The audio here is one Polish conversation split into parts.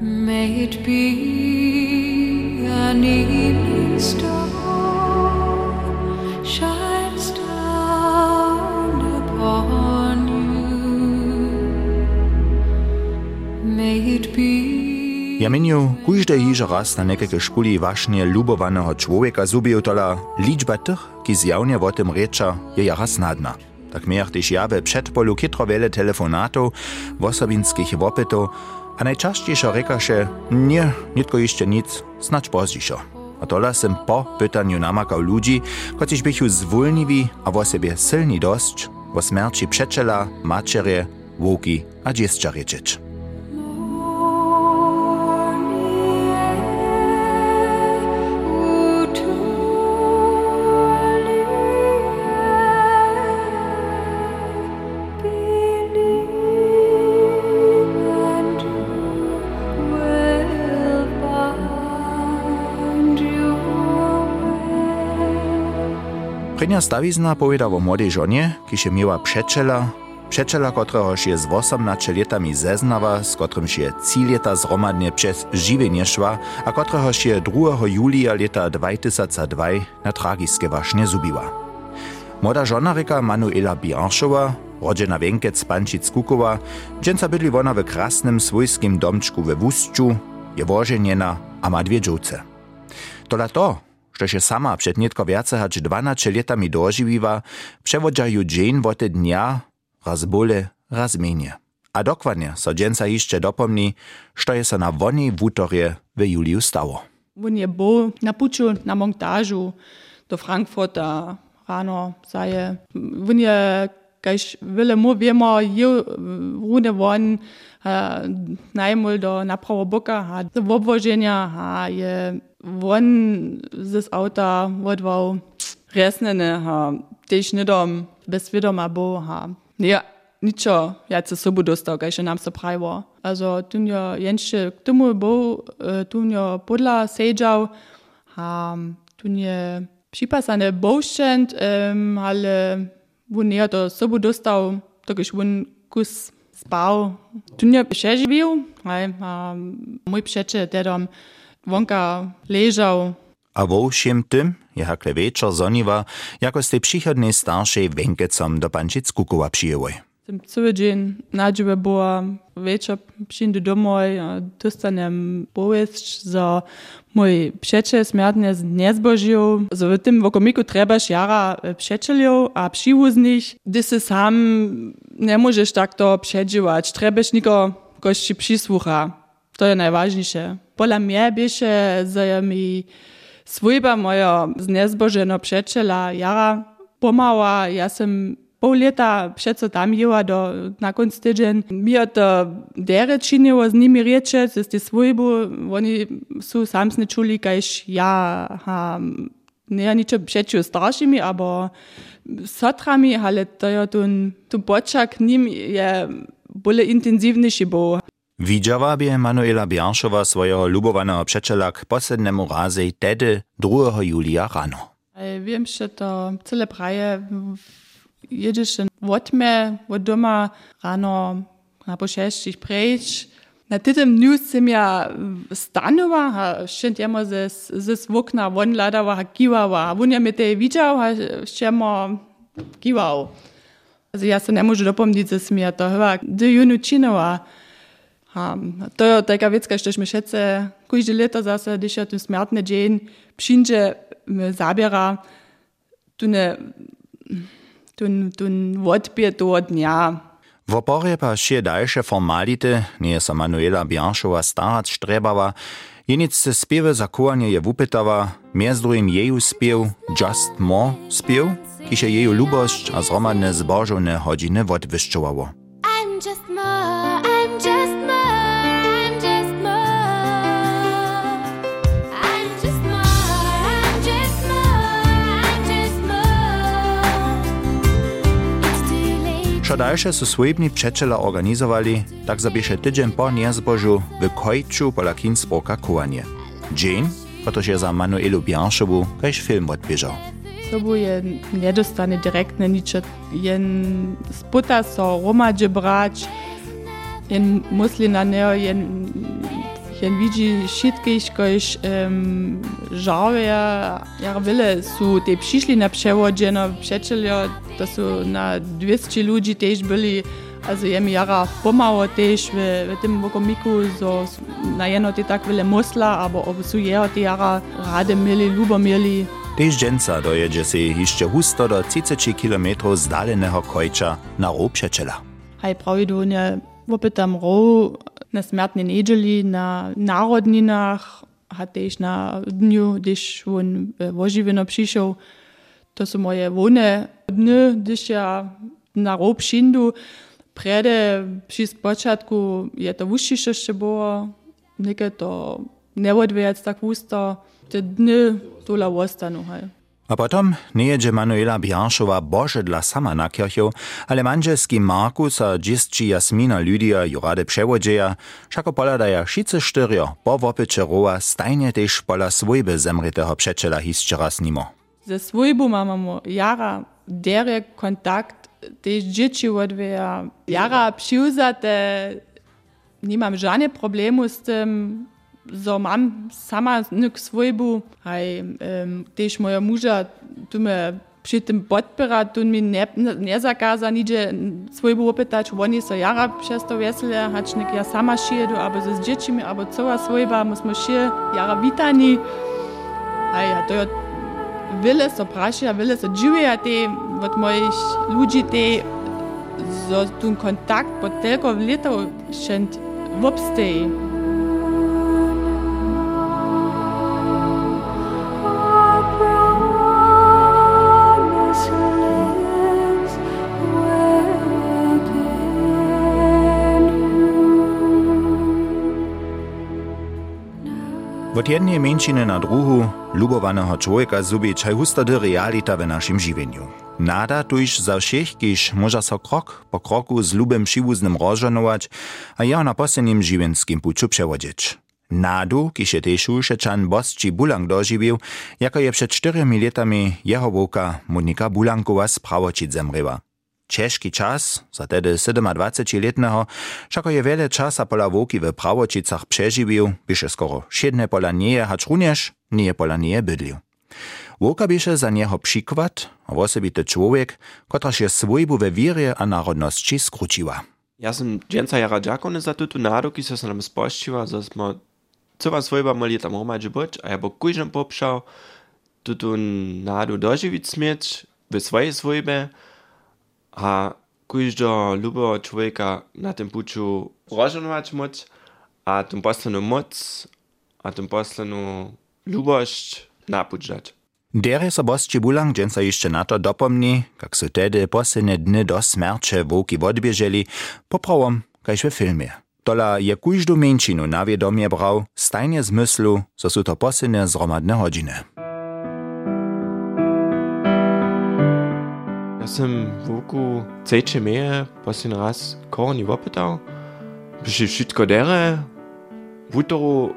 May it be an evening star shines down upon you. May it be. Je menil, kužde již raz na nekaj škuli vašnje ljubovaného človeka zubijutala, ličba tih, ki zjavnje o tem reča, je jaras nadna. Tak mejah tiž jabe pred polu kitro vele telefonatov, vosobinskih vopetov, a najczęściejszo rekaše, nie, nitko jeszcze nic, snacz pozdzišo. A tola sem po pytaniu namakał ludzi, kociś bychu zwolniwi, a wo sobie silni dość, wo śmierci przeczela, maczerie, łuki a dziecka Prenia stawizna powiada o młodej żonie, kiż miała przeczela, przeczela, któregoż je z 18 latami zeznawa, z którym się 3 lata zromadnie przez żywienie szła, a któregoż je 2 julia lata 2002 na tragiskie właśnie zubiła. Młoda żona reka Manuela Bianszowa, rodzena Wenkec Pančic Kukowa, dżęca bydli wona w krasnym swojskim domczku we Wustczu, je wożeniena a ma dwie. Tola to, što się sama przed nietko wiace hać 12 latami dożywiła, przewodzają dzień w te dnia raz bóle, raz mienie. A dokładnie so dżęca jeszcze dopomni, što je so na wonej wutorie w juliu stało. On je był na puczu na montażu do Frankfurta rano zaje. On je kaž wiele mu wiemo, je rune won, najmul do naprawo boka, ha do obwożenia, ha je one this auta what wow resnene ha tež nedom bez vedoma bo ha. Ja ničo ja se sobo dostal kaj še nam se pravo also tun jo jenše k tomu bo e, tun jo podla sejdžal ha tun je připasane boščent um, ale vun je to sobo dostal takož vun kus spal. Tun je še živel aj a moj pšeče dedom wonka leżał. A wo všem tym, je hakle večer zoniva, jako z tej przychodnej starszej Wenkecom do Pančic Kukowa przyjęły. Tym cały dzień nadziwe była wieczór przyjdę domov, dostanem povest, że mój przecie śmiertnie nie zbożył, że w tym wokomiku trebasz jara przeczelił, a przywóznych, gdy się sam nie możesz tak to przeżywać, trebasz niko gości przysłucha. To je najważniejsze. Pola mnie bierze za mi swójba moja znezbożena przyjaciela Jara pomała. Ja sam pol leta przed tam jela do, na końcu tydzień. Mi to eh, dere czyniło z nimi rzeczy, z tej swójbu. Oni są sam nie czuli, kajż ja ham nie ja, niče přečil staršími, abo sotrami, ale to je ten, ten počak njim je bolj intenzivnejši bo. Widziała by Manuela Bianszowa swojego lubowanego przeczela k poslednemu razy tedy 2 julia rano. Wiem, że to cele praje jedziesz od mnie, od doma rano na pošestih preč. Na tym dniu sem ja stanula, a šent jemo ze, ze svokna von ladava. On te widział, a šemo kiwał. Also ja se ne może dopomnieć, że sem ja to chyba do junu činila. To je taka wiecka, że mi szece każde lato zase, když ja ten smärtny dzień przyjdzie, zabiera, tu ne tun, tun odbije toho dnia. W oporje pa še dalsze formality, nie so Manuela Bianšova starać strebała, jenic se spiewy zakołanie je wupytała, między drugim jeju spiew Just More spiew, kiż je jeju lubość a zromadne zbożone godziny odwyszczowało. Šo dalsze su swojbni przeczela organizowali, tak zabiesze tydzień po niezbożu w Kojczu pola Kinsbroka kołanie. Dzień, któryż je za Manuelu Bianšovu kaž film odbieżał. To bo je nedostane direktne ničo, jen sputa so romadže brać, jen musli na neo, jen Helvici Šitkeškoš um, žaveja, ja vele su te prišli na prevođeno pšečeljo, da su na 200 ljudi tež bili, a so jem jara pomalo tež v, v tem vokomiku, so najeno te tak vele mosla, abo obsujejo te jara rade imeli, ljubo imeli. Tež dženca dojeđe se išče husto do 30 km zdaljenega kojča na rob pšečela. Haj pravi, da je opet tam rov, na smertni nedelji, na narodninah, a tež na dnju, když on eh, oživljeno prišel. To so moje vone dni, když ja na rob šindu, prede, pri spočatku je to vušiše še bilo, nekaj to ne odvijati tako usto, te dni tula ostanu. Hej. A potom nie jedzie Manuela Bianšova božedla sama na kirchu, ale manželski Markus a džistči Jasmina Lydia ju rade převodžeja, všako poladaja šice štyrio po vopyče roa stajne pola svojbe zemritého přečela hisčera s nimo. Ze svojbu mamy jara derek kontakt, tež dzieci odwieja. Jara przyuzate, nie mam żadnych problemów z so mam sama nik svojbu, haj, um, tež moja muža tu me pri tym podpira, tu mi ne, ne zakaza nidzie svojbu opytać, oni so jara przez to wesele, hacznik ja sama siedu, aber so z dziećmi, aber cała svojba, musimy się jara witani. A to je wiele so prašia, wiele so dziwia te od moich ludzi te, so tu kontakt po tylko w šent wobstej. Our Od jednej mieńčiny na druhu lubowanego człowieka zubi czaj hustody realita w naszym żywieniu. Nada tuż za všech, kiž może so krok po kroku z lubem przywóznym rozżonować, a ja na poslednim żywienskim puczu przewodzić. Nadu, kiž je tež Šečan Bosči Bulang doživił, jako je przed czteremi latami jeho włóka Monika Bulankowa z Prawočic Ciężki czas, za tedy 27-letnego, všako je wiele czasa pola włóki w Prawočicach przeżywił, bysze skoro siedne pola nie, hacz również nie pola nie bydlił. Włóka bieše za niego przykład, osobity człowiek, kotraż je swojbu we wierze a narodności skróciła. Ja sam dżęca jara dziakony za tutu nadu, ki se nam spościła, że smo cała swojba mogli tam romadzi być, a ja bo kujżem popszał, tutu nadu dożywić śmieć w swojej swojbie, a kuš do ljubo človeka na tem puču roženovač moč, a tem poslanu moc, a tem poslanu ljubošč napuč dać. Dere so bos Čibulang dženca jeszcze na to dopomni, kak su tedy posene dny do smerče voki odbieželi, popravom, kajž ve filmie. Tola je kuždu menšinu na vedomje brav, stajnje zmyslu, so su to posene zromadne hodžine. Ja sam wóku cejče meje posledný raz koroni opytał, byši všetko dere, v útoru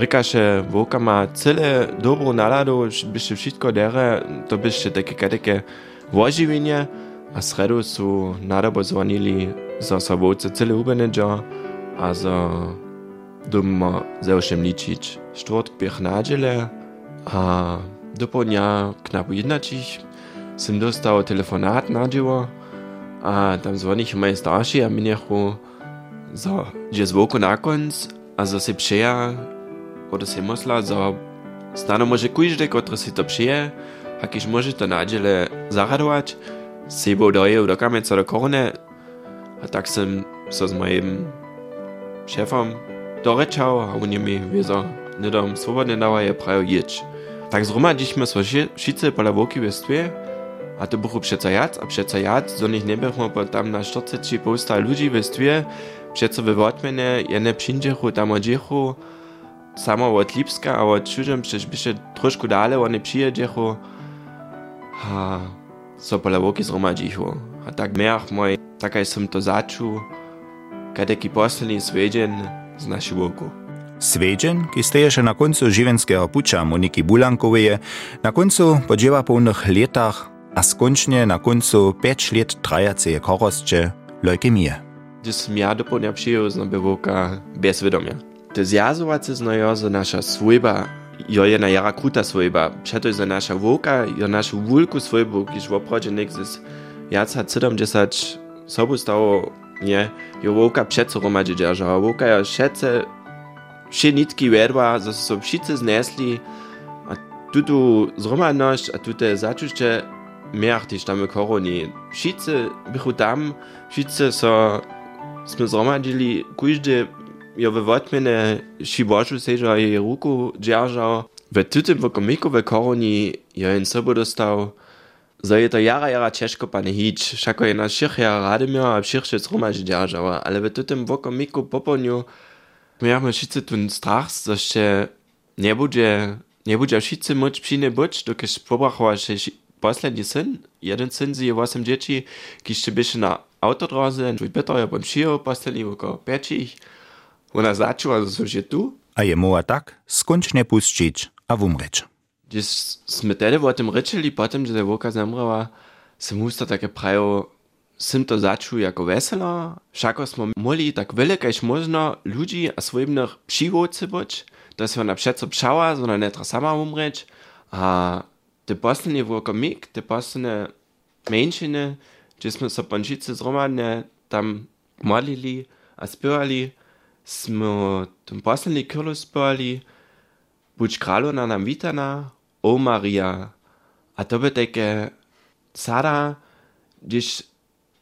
Rikaše Våka ma celé dobrú náladu, byšte všetko dere, to byšte také kadeke voživenie a sredu sú nadobo zvonili za sa vôce celé ubenedža a za doma zaušem ličiť. Štvrt běh nadžele a do podnia knapu jednačích som dostal telefonát nadživo a tam zvonich moje starší a mi nechu za, že zvoku nakonc a za si přeja Oder si mysla, że stano może kujżdy, który si to przyje, a kiż może to nadziele zaradować, sebo dojeł do kamieca do korony, a tak sam so z moim szefom dorečał, a oni mi wiezo nedom swobodnie dawaje prawo jedź. Tak zromadziliśmy so wszyscy pola woki w stwie, a to buchu přecajat a přecajat, zo nich nebychmo potom na 40 pousta ludzi ve stvě, přece ve Vodmene, jene přinžechu, tam odžechu, samo od Lipska a od Čužem, přež byše trošku dále, oni přijedžechu, a so polavoki zromadžichu. A tak mejach moj, takaj sem to začul, kadeki poslednji sveđen z naši voku. Sveđen, ki steje še na koncu živenskega puča Moniki Bulankoveje, na koncu po dževa polnih letah a skončne na koncu 5 let trajaceje korostče leukemie. Gdy som ja do podnia přijel, znam by voka bezvedomia. te zjazovace znajo, za naša svojba, jo je na jara kruta svojba. Przeto je za naša voka, jo našu vulku svojbu, kiž v oprođe nek z jaca 70 sobu stało, nie, jo voka přeco romadže država. Voka jo šece, vše nitki vedva, za so všice znesli, a tutu zromadnosť a tute začušće mehr tiž tam v koroni. Všice bychu tam, všice so sme zromadili, kujde jo we wotmene šibožu seža jej ruku džeržal. W tutym wokomiku we koroni jo in sobo dostał, zo je to jara jara ciężko pane hić, szako je na szirche rady miał, a szirsze zromadzi dżeržała, ale w tutym wokomiku poponiu miałem wszyscy ten strach, że się nie będzie, nie będzie wszyscy moc przyjny być, dokiż pobrachował się posledni syn, jeden syn z je 8 dzieci, kiż byście na autodroze, twój Peter ja bym przyjął posledni woko pečich, ona začula, że się tu, A je moja tak skončne pustić, a wumreć. Gdyż sme tedy o tym ryczyli potem, że woka zemrała, se musta takie prajo, sim to začu jako veselo, všako smo moli tak velik, až možno ludzi a svojimnych přivodci być, da se ona přeco pšała, że ona netra sama umreć, a Bosnije Vukomek, te Bosne menšine, če smo se pančice zromadne tam molili, a spevali, smo tam poslali krlo spevali, buč kralona nam vitana, o Marija. A to bi teke cara, když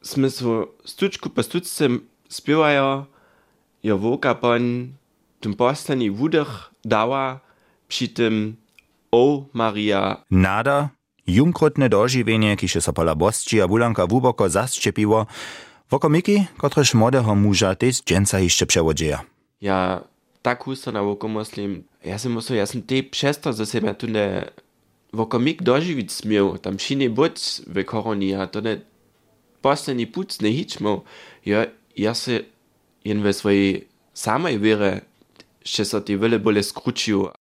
smo so stučku pa stučcem spevajo, jo voka pon, tam poslani vudeh dava, przy tym O Marija. Nada, jumkrotne doživljenje, ki še so po labostči, a bulanka vuboko zasčepivo, v komiki, kotrož modého muža tež dženca išče převodžeja. Ja, tak husto na voko mislim, ja sem musel, ja sem te přesto za sebe tu ne, v komik doživit smel, tam ši ne bod v koroni, a to ne, poslednji put ne hičmo, ja, ja se jen v svoji samej vere, še so ti vele bolje skručil.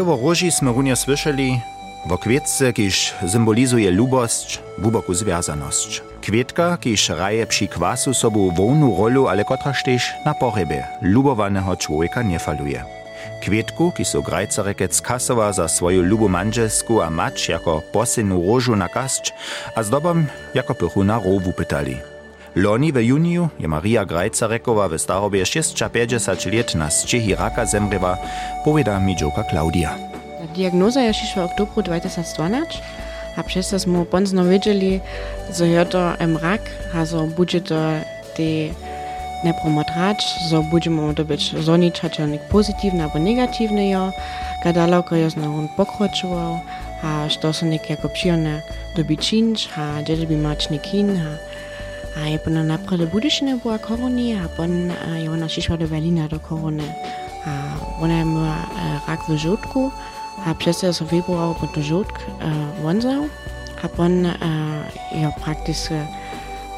Spiewo róži sme runie słyszeli, wo kwietce, kiż symbolizuje lubosć, buboku związaność. Kwietka, kiż raje przy kwasu sobu wolną rolu, ale kotraż też na pochybie lubowanego człowieka nie faluje. Kwietku, ki so grajcarekec kasowa za swoją lubu manželsku a mać jako posynu różu na kasć, a zdobom jako pychu na rowu pytali. Loni w juniju je Maria Grajcarekowa w starobie 650 lat na zčehi raka zemreva, powiada mi dżoka Klaudia. Diagnoza je šišla v oktobru 2012, a přesto smo ponzno videli, że je to rak, a so bude to te nepromotrač, so budemo dobiť zoničať nek pozitívne alebo negatívne jo, kada daleko je zna on pokročoval, a so nek jako příjemné dobiť činč, a kde by mať nekin, a a Epona naprele budešine bua koroni, a pon je ona šišla do Berlina do korone. A ona je imela rak v žutku, a přesto je so februar pod to žutk vonzal, a pon je prakticky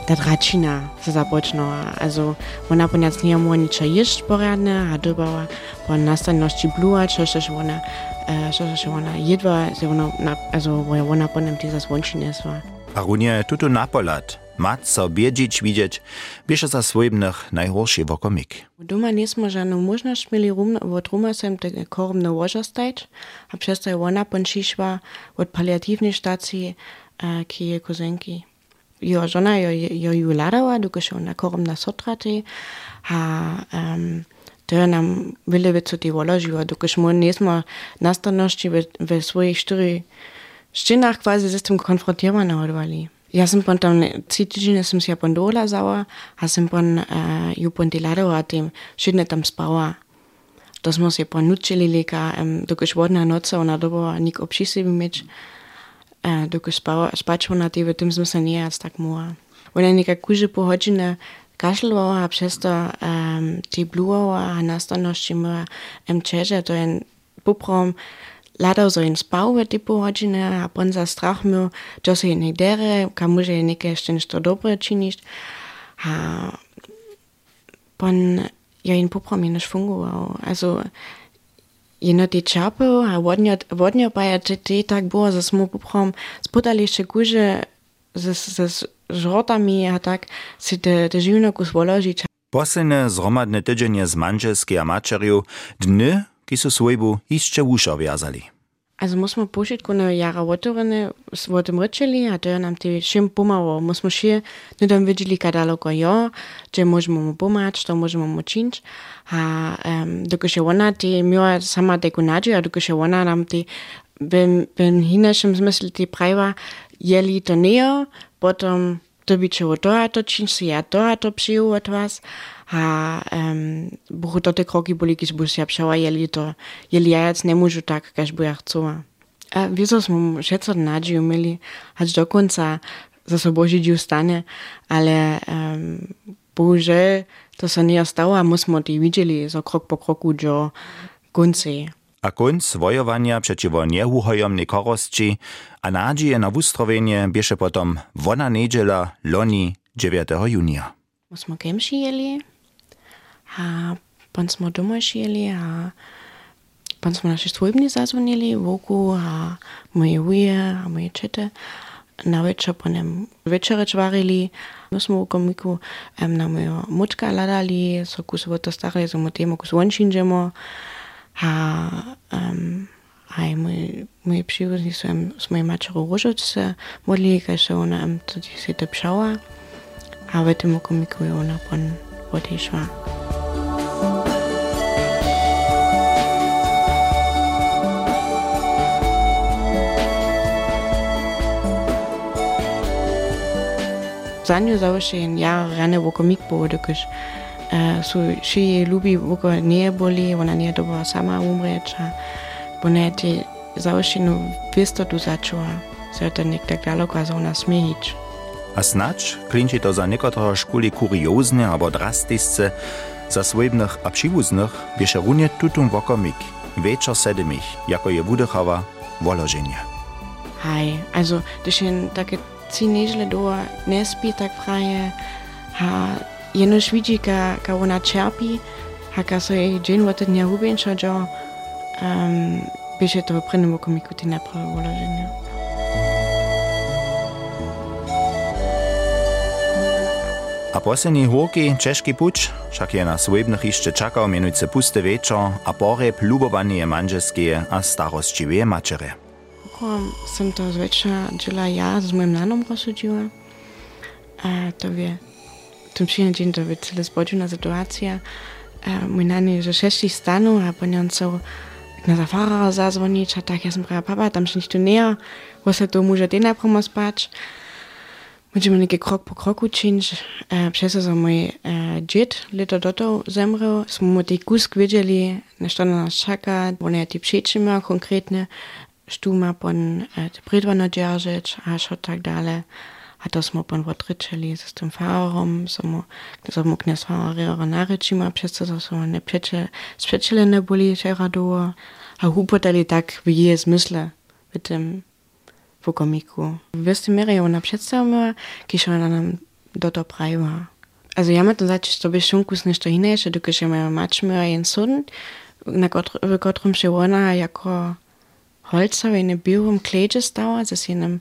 ta dračina se započnula. Also ona pon jac nije mogla niča ješť poradne, a dobala pon nastannosti blua, čo še ona što še ona jedva, se ona, also, wo je ona pon im tizas vončine sva. Arunia je tuto napolat. Mat so biedzić widzieć, bieže za swojbnych najhorszy wokomik. Doma nismo žanu možnosť mieli rum, od ruma sem te kormne łożostać, a przez to ona pončišła od paliatywnej stacji, e, ki je kozenki. Jo žona jo, jo ju ladała, ona kormna sotraty, a um, to nam veľa vecí ti voložilo, dokud mu nismo nastavnosti ve, ve svojich štyri štinách kvázi s tým konfrontované odvali. Jaz sem pa tam, citičine sem si ja pandola zava, a sem pa uh, eh, ju pontilaro a tem, še ne tam spava. To smo se pa naučili, leka, um, dokaj vodna noca, ona dobo nik obšisi imeč, uh, eh, dokaj spava, spačva na tebe, tem smo se nije, tak moja. Ona je neka kuže pohočina, kašljala, a přes to um, ti bluvala, a nastavno s čim um, čeže, to je poprom, uh, so in spał w typu hodzinę, a pon za strach miał, że się nie dere, ka może nie jeszcze to dobre czynić. A pon ja in poprom nie fungował. Also jeno ty czapał, a wodnia, wodnia baja ty, ty tak było, że smo poprom spodali się górze ze, ze żortami a tak si te, te żywnoku zwoložić. Posledne zhromadne tydzienie z manželskiej a mačerju dny, ki su svojbu jeszcze ušo vjazali. Also muss man pošiť na jara otvorene s o tym rečeli a to je nam ty všim pomalo. Musimo še nedom vidjeli kadaloko jo, že možemo mu pomać, to možemo mu činč. A um, dokud je ona ty miała sama teku a dokud je ona nam ty v, v hinešem zmysle ty prajva jeli to neo, potom to by čo to a to činč si ja a to přiju od vás. A um, buchu to te kroky boli, když bus ja pšała jeli to, jeli ja jac nemôžu tak, kaž bu ja chcela. A wieso smo všetko nadzieju mieli, až do konca za so Boží div stane, ale um, bože, to sa nie stało, a musimo ty videli za krok po kroku do konci. A konc wojowania przeciwko niehuhojomnej korosci a nadzieje na wustrowienie bieše potom wona niedziela loni 9. junia. Musimo kemši jeli, А, пън смо дома шели, а пън смо наши својбни зазвонили, воку, а моје ује, а моје чете. Na večer po njem večereč varili, mi no smo v komiku um, na mojo močka ladali, so kusovo to starali, so mu temu kusvončinžemo. A, um, aj moj, moji przyjaźni są z mojej maczerą Różoczce, modli, że ona tutaj się tepszała, a w tym komiku ona pon odeszła. Sanju završen ja rane v komik povodokiš. Uh, su še ljubi, voko nije boli, ona nije dobro sama umreća. Poneti završenu vistotu začuva. Zato der daleko za ona smejić. A snacz klinči to za niekotoro szkuli kuriozne albo drastysce, za swojbnych a przywóznych bierze tutum vokomik, wieczor sedmich, jako je wudychawa wolożenia. Hi, also das sind da teenage do nespi tak fraje ha jeno šviči ka ka ona čerpi ha ka so je džin wat dnia hubin čo jo um, biše to prenemo komiku ti napravo voloženje. A poslednji hoki, češki puč, šak je na svojebnih išče čakal menujce puste večer, a poreb ljubovanje manželske, a starostčive mačere. Kom sem to zvečer džela ja z mojim nanom rozsudziła. A to wie, tym dzień to wie cele zbodzona sytuacja. A mój nan je że sześci stanu, a po nią na zafara zadzwonić, a tak ja sam prawa papa, tam się nie, bo se to może ty napromo spać. Będziemy neki krok po kroku czynić. E, przez to mój e, dzied lito do to zemrał. Smo mu tej kusk wiedzieli, na co na nas czeka. On je ty miał konkretne. Stuma pon äh, Pridvano Djeržić, a šo tak dále. A to smo pon odričili s tým farom, som mu knes farera narečima, přesto to som nepřeče, spřečili neboli šeradua. A hupotali tak v je zmysle mit dem Vokomiku. Wirst du Miriam na představama, kišona nam do to prajva. Also ja, mit znači što bi šunkus nešto inače, dok je me mačme i sudn, na kotrum ševona jako Holz Holzer in Birum Kleges dauer das in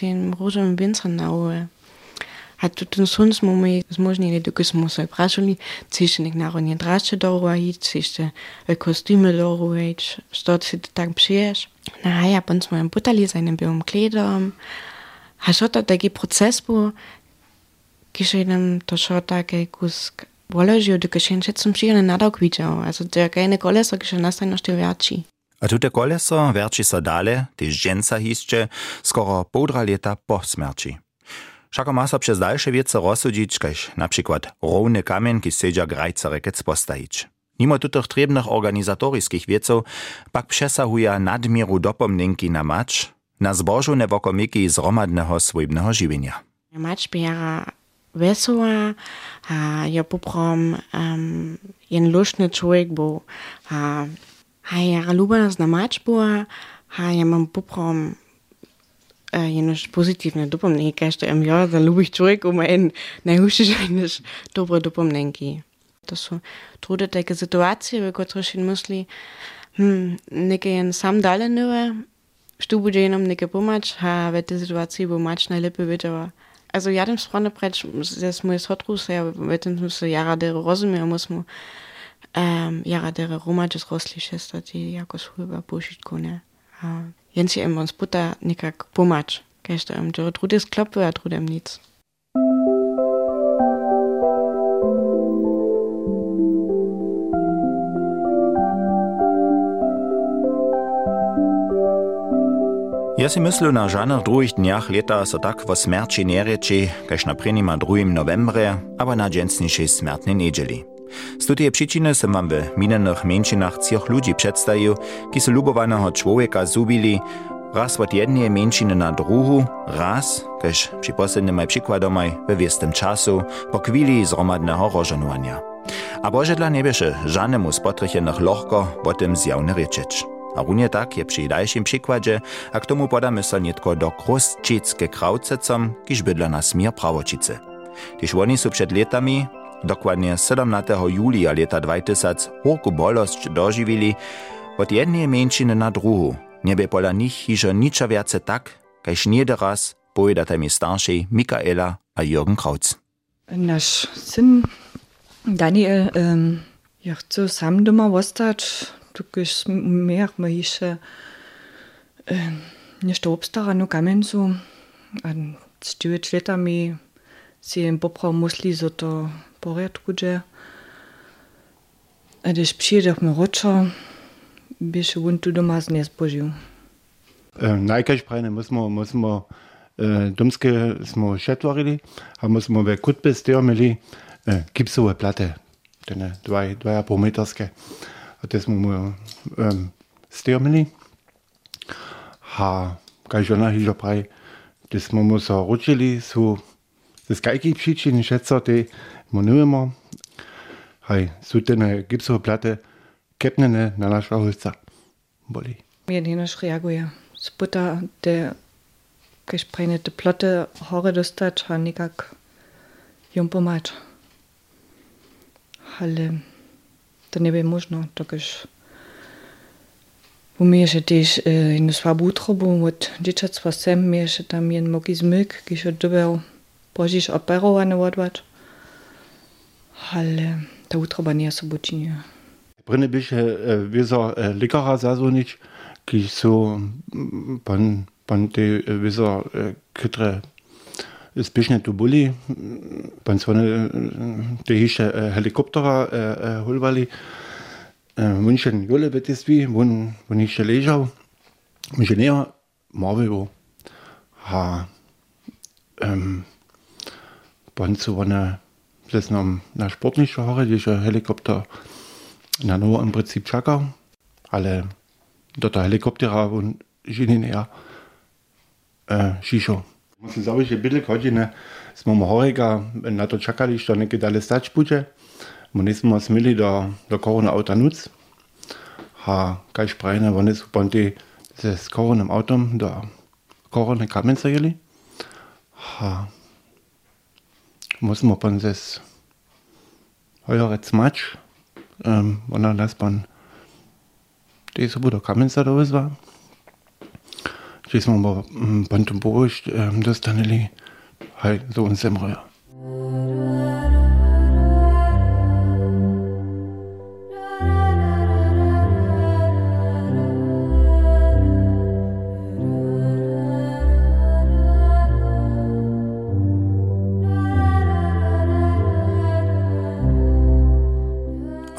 im Rosem Winzer naue. Hat tun sonst mumi das muss nicht, nie dukes muss praschuli zwischen den nach und drasche doro zwischen den Kostümen hit statt für den Tag psiers. Na ja, bei uns mal ein Butterli seinen Birum Kleder. Hat Haschotter der Prozess wo geschehen to schotter kusk Wolę, że do kieszeni się sąsiedzi na nadal widział, a to jak inne koleso kieszeni na stajności wiaci. A tute koleso verči so dale, tež dženca hišče, skoro połdra leta po smrci. Všako ma so przez dalsze wiece rozsudzić, kaž na przykład równy kamień, ki sedzia grajca rekec postajić. Mimo tutych trebnych organizatorickich wieców, pak przesahuja nadmieru dopomnienki na macz, na zbożone wokomiki zromadnego swojbnego żywienia. Mać bijara wesoła, a ja poprom um, jen luszny człowiek, bo a, Haj lubisz na mačbu, haj ja mam poprom eh, jenož pozitivne dopomnenky, každý am ja, da ich zurück, um en najhušiš dobre dopomnenky. To sú trude také situation ve ktorých si myslí, hm, neke jen sam dale nové, što bude jenom neke pomač, a ve tej situácii bo mač najlepšie vedela. Also ja dem sprane preč, zes môj sotrus, ja ve tom som sa jara der rozumiem, musím jaradere romađe zrosli šesto ti jako shuba pušit kone. A jenci im ons puta nikak pomać. Kešto im džore drudis kloppe, a drudem nic. Ja si myslím, na žádných druhých dňach leta sa tak vo smrči nerieči, kež na prinima 2. novembre, aber na dženstnejšej smrtnej nedeli. Z tej przyczyny som vám v minených menšinách cioch ľudí predstavil, ki su ľubovaného človeka zubili raz od jednej menšiny na druhu, raz, kaž przy poslednym aj przykładom aj we wiestym czasu, po chwili zromadného rożenowania. A Bože dla nebieše żadnemu spotrychenych lohko o tym zjawne riečić. A runie tak je przy dalszym przykładzie, a k tomu podamy so nietko do Krostčicke Kraucecom, kiż bydla na smier Prawočice. Tyż oni su przed latami, Dokładnie 17. julia leta 2000 horku bolość dożywili od jednej mniejszyny na drugą. Nie by pola nich iżo nicza więcej tak, kajż nie teraz pojedate mi starszy Michaela a Jürgen Krautz. Nasz syn Daniel um, ja chce sam doma zostać, tukyż miach ma jeszcze um, jeszcze obstara no kamencu. A z tymi latami się poprał musli, że to poredkuđe. A když ich mu ročo, bych on tu doma znespožil. Najkaž prajne, musmo, musmo, domske smo še tvorili, a musmo ve kutbe stirmili gipsove plate, tene dvaj, dvaja polmetrske. A te smo mu stirmili. A kaj žena hižo praj, te smo mu so ročili, so, das geige pšičin šetzer, te, man nicht mehr. Hei, so denn gibt es eine Platte, Kepnene, Nana Schauhölzer. Bolli. Mir den Schriagoja. Sputter, der gesprengte Platte, Hore des Tatschanigak, Jumpomat. Halle, daneben muss noch, da ist. U mieše tiež jednu was trobu, od dečatstva sem mieše tam jen moký zmyk, kýž od dobeho požíš operované odvať. Ale ta utroba nie jest obuczynie. Brynne äh, wieso äh, likara zazwonić, ki su mm, pan, pan te äh, wieso kytre zbyšne tu boli, pan svone äh, te äh, helikoptera äh, munšen jule betestvi, won, won hiše ležał, inženýr Marvel ha ähm, pan su one das noch eine sportliche Haare, die ist ein Helikopter, na nur im Prinzip Chaka. Alle, dort der Helikopter haben und ich in den eher äh, Shisho. Muss ich auch ein bisschen heute, ne, ist mir mal heuriger, wenn na dort Chaka liegt, dann geht alles das Spuche. Man ist mal das Milli, Der da kochen Auto nutzt. Ha, kein Spreine, wenn ist, wann die, das Kochen im Auto, da, Kochen, kann man Ha, muss man von das heuere Matsch, ähm, und dann lässt man die so guter Kamenzer da ist war. Das man aber Bantum Boris, das dann halt so ein Semröhr.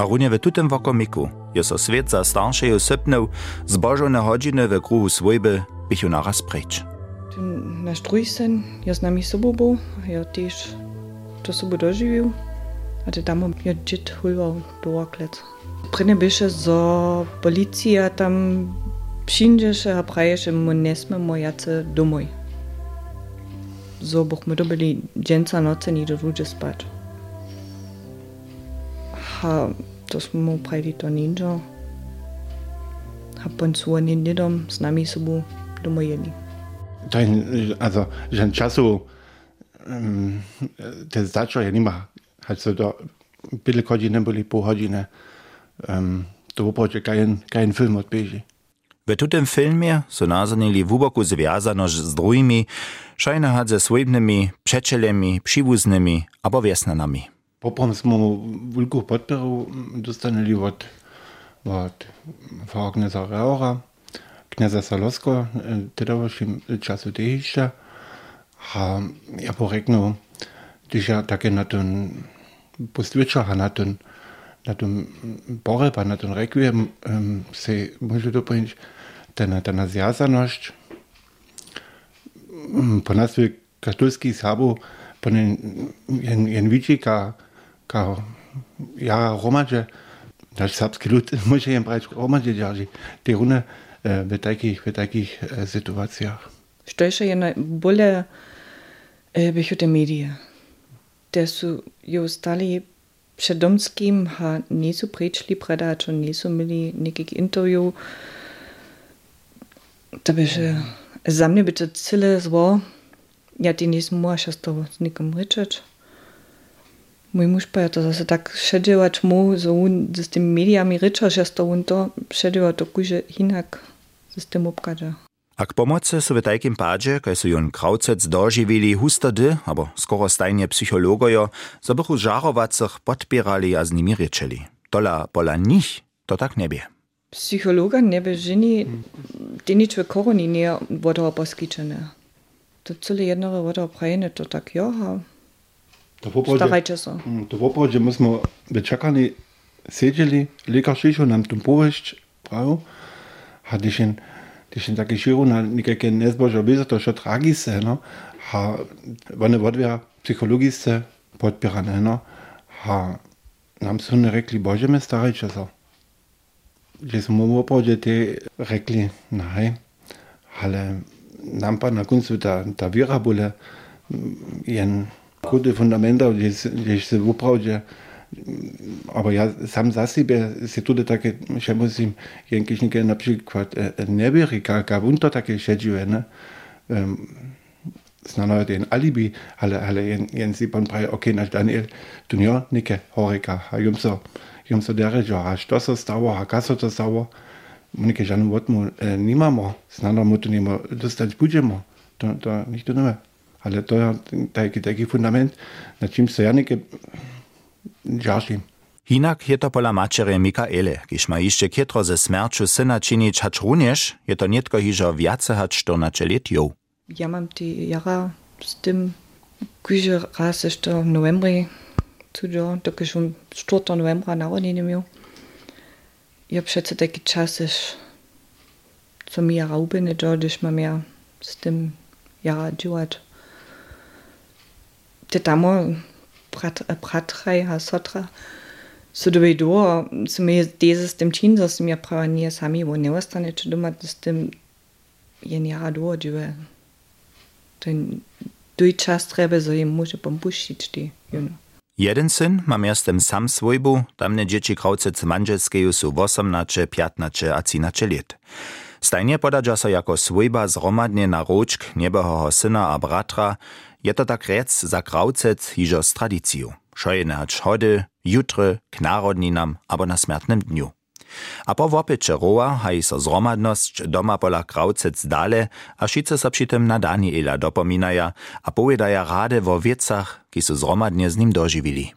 Harun je v tutem wakomiku, je so svet za staršejo sepnel, zbožal na hodžine v kruhu svojbe, bih jo naraz preč. Naš drugi sen, jaz nami sobo bo, je tež to sobo doživel, a te tam je džit hulval do oklet. Prene biše za policija tam pšinđeše, a praješe mu ne smemo jace domoj. So bomo dobili dženca noce ni do ruže spati. To smo prajdi to ninja. Ha, poncu nie nidom z nami sobą domojeli. Dein, also, ten czasu um, te začo je nima. Also, do byle godziny byli pół godziny. Um, to oproče kajen, kajen film odbieži. W tym filmie so nazanili w uboku związaność z drugimi, szajne had ze swojbnymi, przeczelemi, przywóznymi albo wiesnanami. Popom smo veliko podpiral, dostanili od, od Fagneza Raura, kneza Salosko, teda v šim času tehišča. A ja bo rekel, da je tako na ten postvečah, na ten na tom Bore, pa na tom Requiem, um, se može dopojiť ten, ten zjazanosť. Po nás je katolský sábu, po jen, jen, jen vyčíka, kao, ja, romađe, znači srpski lud može im brać romađe djaži. Te rune e, v takih, v Situation. e, situacijah. Što še je najbolje e, bihute medije? Da su jo stali pred domskim, ha nisu pričali predač, nisu imeli nekih intervju. Da bi še, äh, za mne bi to Zille, zlo, ja die nismo Mal, še s tobom, s nikom. Pa je to zase tak šedževať mu, so on s tými médiami reča, že to on to šedževa to kuže inak s tým obkaďa. A k pomocy so w takim padzie, kaj so jon kraucec dożywili hustody, albo skoro stajnie psychologojo, so bychu żarowacych podpierali a z nimi ryczeli. Tola pola nich to tak nie bie. Psychologa nie by ženi, ty nič v koroni nie vodo poskyčené. To celé jednore vodo prajene, to tak jo, ha, To starajcie so. Mm, To w oprodzie myśmy wyczekali, siedzieli, lekarz przyszedł nam tu powieść, prawo, a když jen, když jen taki širu na nekake nezbožo bizo, to šo tragise, no, a one podpirane, no, a nam su ne rekli, bože me starajcie so. Gdzie smo w oprodzie te rekli, nej, ale nam pa na koncu ta, ta bole, jen gute fundamenta, gdzieś, gdzieś się w uprawdzie, aber ja sam za siebie się tutaj takie, że musim niekie na przykład nie bierze, ka wunto takie siedziły, ne? Um, znano ten alibi, ale, ale jen, jen si pan praje, ok, naš Daniel, tu njo neke horeka, a jom so, jom so dere, že a što se stalo, a kaso to stalo, neke žanu vodmu e, nimamo, znano mu to nimo dostać budžemo, to, to nikto nevie. Ale to taki, taki fundament, na čím se ja neke žašim. Hinak je to pola mačere Mikaele, kiž ma jeszcze kietro ze smерču syna činić hacz runież, je to nietko hižo viace hacz 14 let jo. Ja mam ti jara s tym kuže raz ešte v novembri, cudzo, tako som 4. novembra narodeniny miał. Ja přece taki čas, iš, co mi jara upene, když mám ja s tym jara dělat. Te tamo pratraj a sotra, so doby do, so mi deze s tym čin, so mi prava nije sami bo ne ostane, če doma s tym jen jara do, džive. Ten duj čas treba, so jim može pompušiť, ty, you know. Jeden syn ma miastem sam swojbu, tamne dzieci kraucec manželskeju su 18, 15 a 13 let. Stajnie podadža so jako swojba zromadnie na ročk nebehoho syna a bratra, je to tak rec za kraucec hižo z tradiciju. Šojene hač hody, jutre, k narodninam na smrtnym dniu. A po wopycze roa haj so zromadnosć doma pola kraucec dale, a šice so przy tym na Daniela dopominaja, a powiedaja rade wo wiecach, ki su zromadnie z nim doživili.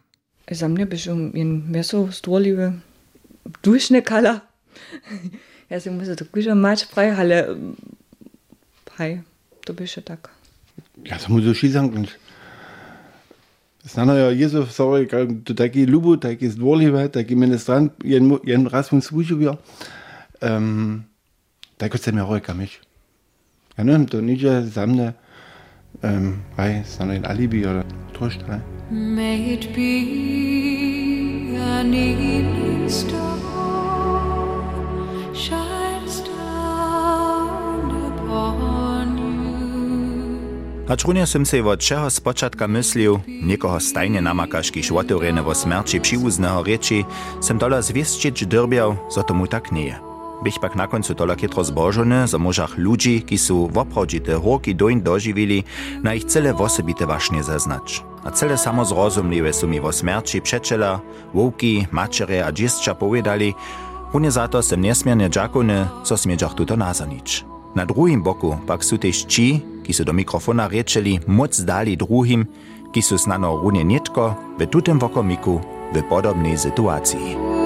Za mnie by schon jen meso stvorliwe, dušne kala. ja der seda kui match praeguhale Hi, du bist še tako. Ja das muss ich samo duši zamknut. Znano je Jesus, sorry, to taki Lubu, taki Zdvorliva, taki ministrant, jen, jen Rasmus Vučubja. Um, tako se mi rojka miš. Ja ne, to niče za mne, um, aj, znano jen alibi, ali trošt, aj. May it be an evening star Ačrunia sem se od čeho spočatka myslil, niekoho stajne namakaš, kiž otvoreného smerči příuzného reči, sem tola zvěstčič drbiał, za tomu tak nie. Bych pak na koncu tola chytro zbožone, za mužach ludzi, ki sú v opravdite horky doň doživili, na ich celé osobite vášne zaznač. A celé samozrozumlivé sú mi vo smerči přečela, vouky, mačere a džistča povedali, runie za to sem niesmiernie dżakony, co smiedzach tuto nazanić. Na drugim boku pak su też ci, ki su do mikrofona rečeli, moc dali druhim, ki su snano runie nitko, w tutym wokomiku, w podobnej sytuacji.